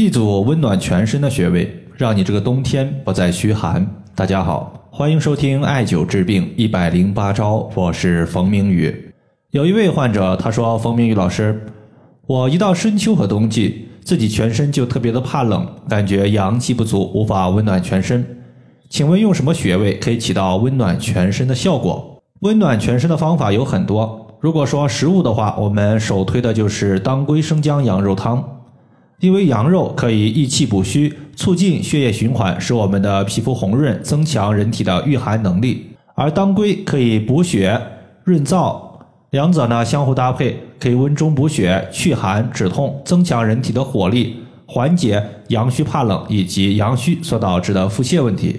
一组温暖全身的穴位，让你这个冬天不再虚寒。大家好，欢迎收听艾灸治病一百零八招，我是冯明宇。有一位患者他说：“冯明宇老师，我一到深秋和冬季，自己全身就特别的怕冷，感觉阳气不足，无法温暖全身。请问用什么穴位可以起到温暖全身的效果？温暖全身的方法有很多。如果说食物的话，我们首推的就是当归生姜羊肉汤。”因为羊肉可以益气补虚，促进血液循环，使我们的皮肤红润，增强人体的御寒能力；而当归可以补血润燥，两者呢相互搭配，可以温中补血、祛寒止痛，增强人体的火力，缓解阳虚怕冷以及阳虚所导致的腹泻问题。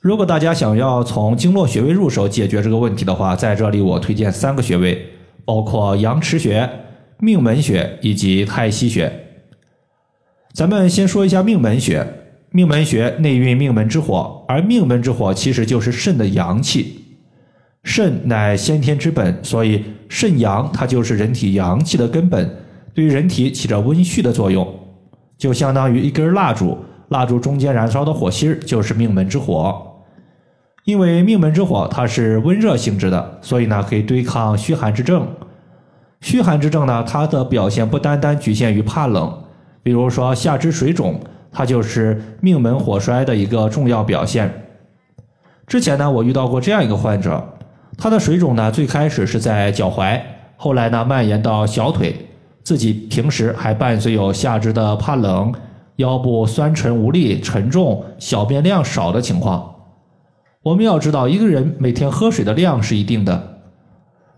如果大家想要从经络穴位入手解决这个问题的话，在这里我推荐三个穴位，包括阳池穴、命门穴以及太溪穴。咱们先说一下命门穴。命门穴内蕴命门之火，而命门之火其实就是肾的阳气。肾乃先天之本，所以肾阳它就是人体阳气的根本，对于人体起着温煦的作用，就相当于一根蜡烛，蜡烛中间燃烧的火芯就是命门之火。因为命门之火它是温热性质的，所以呢可以对抗虚寒之症。虚寒之症呢，它的表现不单单局限于怕冷。比如说下肢水肿，它就是命门火衰的一个重要表现。之前呢，我遇到过这样一个患者，他的水肿呢最开始是在脚踝，后来呢蔓延到小腿，自己平时还伴随有下肢的怕冷、腰部酸沉无力、沉重、小便量少的情况。我们要知道，一个人每天喝水的量是一定的，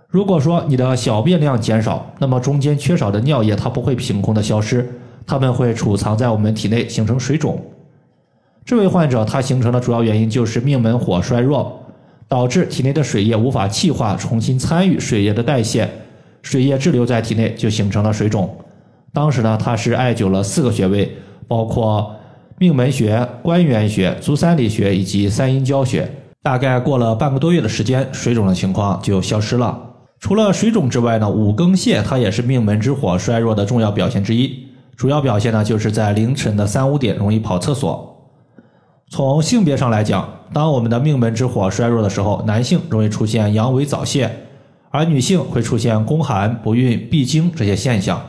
如果说你的小便量减少，那么中间缺少的尿液它不会凭空的消失。它们会储藏在我们体内，形成水肿。这位患者他形成的主要原因就是命门火衰弱，导致体内的水液无法气化，重新参与水液的代谢，水液滞留在体内，就形成了水肿。当时呢，他是艾灸了四个穴位，包括命门穴、关元穴、足三里穴以及三阴交穴。大概过了半个多月的时间，水肿的情况就消失了。除了水肿之外呢，五更泻它也是命门之火衰弱的重要表现之一。主要表现呢，就是在凌晨的三五点容易跑厕所。从性别上来讲，当我们的命门之火衰弱的时候，男性容易出现阳痿早泄，而女性会出现宫寒、不孕、闭经这些现象。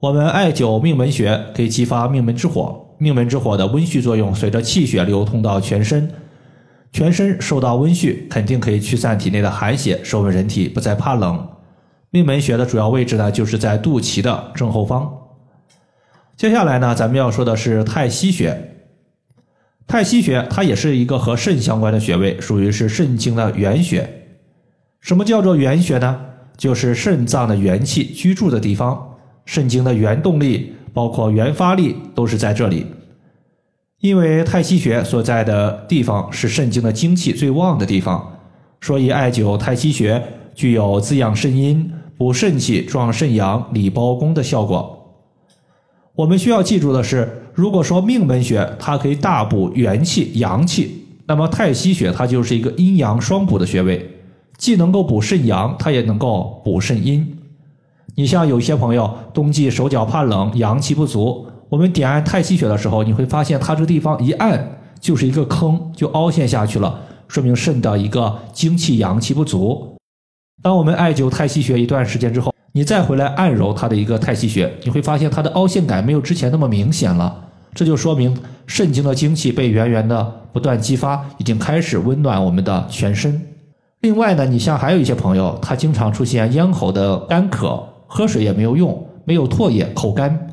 我们艾灸命门穴可以激发命门之火，命门之火的温煦作用随着气血流通到全身，全身受到温煦，肯定可以驱散体内的寒邪，使我们人体不再怕冷。命门穴的主要位置呢，就是在肚脐的正后方。接下来呢，咱们要说的是太溪穴。太溪穴它也是一个和肾相关的穴位，属于是肾经的原穴。什么叫做原穴呢？就是肾脏的元气居住的地方，肾经的原动力，包括原发力都是在这里。因为太溪穴所在的地方是肾经的精气最旺的地方，所以艾灸太溪穴具有滋养肾阴、补肾气、壮肾阳、理包宫的效果。我们需要记住的是，如果说命门穴它可以大补元气阳气，那么太溪穴它就是一个阴阳双补的穴位，既能够补肾阳，它也能够补肾阴。你像有些朋友冬季手脚怕冷，阳气不足，我们点按太溪穴的时候，你会发现它这个地方一按就是一个坑，就凹陷下去了，说明肾的一个精气阳气不足。当我们艾灸太溪穴一段时间之后，你再回来按揉它的一个太溪穴，你会发现它的凹陷感没有之前那么明显了。这就说明肾经的精气被源源的不断激发，已经开始温暖我们的全身。另外呢，你像还有一些朋友，他经常出现咽喉的干渴，喝水也没有用，没有唾液，口干，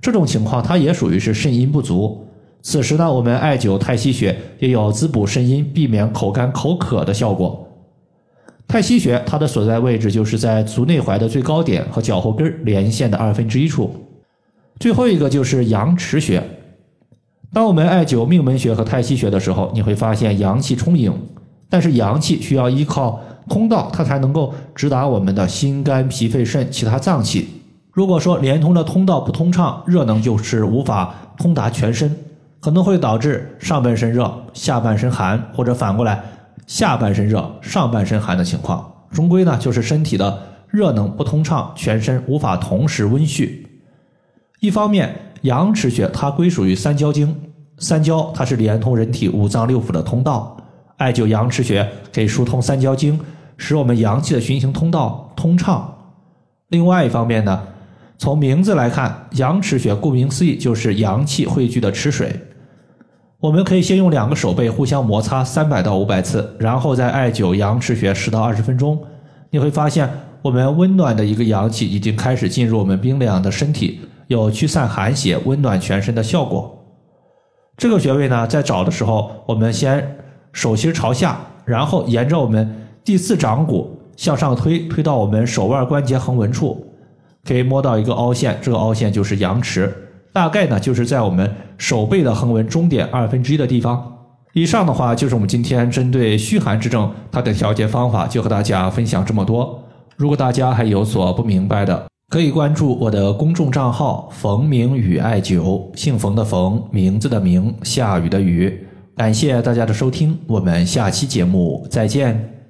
这种情况它也属于是肾阴不足。此时呢，我们艾灸太溪穴也有滋补肾阴、避免口干口渴的效果。太溪穴，它的所在位置就是在足内踝的最高点和脚后跟连线的二分之一处。最后一个就是阳池穴。当我们艾灸命门穴和太溪穴的时候，你会发现阳气充盈，但是阳气需要依靠通道，它才能够直达我们的心肝脾肺肾其他脏器。如果说连通的通道不通畅，热能就是无法通达全身，可能会导致上半身热，下半身寒，或者反过来。下半身热，上半身寒的情况，终归呢就是身体的热能不通畅，全身无法同时温煦。一方面，阳池穴它归属于三焦经，三焦它是连通人体五脏六腑的通道，艾灸阳池穴可以疏通三焦经，使我们阳气的循行通道通畅。另外一方面呢，从名字来看，阳池穴顾名思义就是阳气汇聚的池水。我们可以先用两个手背互相摩擦三百到五百次，然后再艾灸阳池穴十到二十分钟。你会发现，我们温暖的一个阳气已经开始进入我们冰凉的身体，有驱散寒邪、温暖全身的效果。这个穴位呢，在找的时候，我们先手心朝下，然后沿着我们第四掌骨向上推，推到我们手腕关节横纹处，可以摸到一个凹陷，这个凹陷就是阳池。大概呢，就是在我们手背的横纹中点二分之一的地方。以上的话就是我们今天针对虚寒之症它的调节方法，就和大家分享这么多。如果大家还有所不明白的，可以关注我的公众账号“冯明宇艾灸”，姓冯的冯，名字的名，下雨的雨。感谢大家的收听，我们下期节目再见。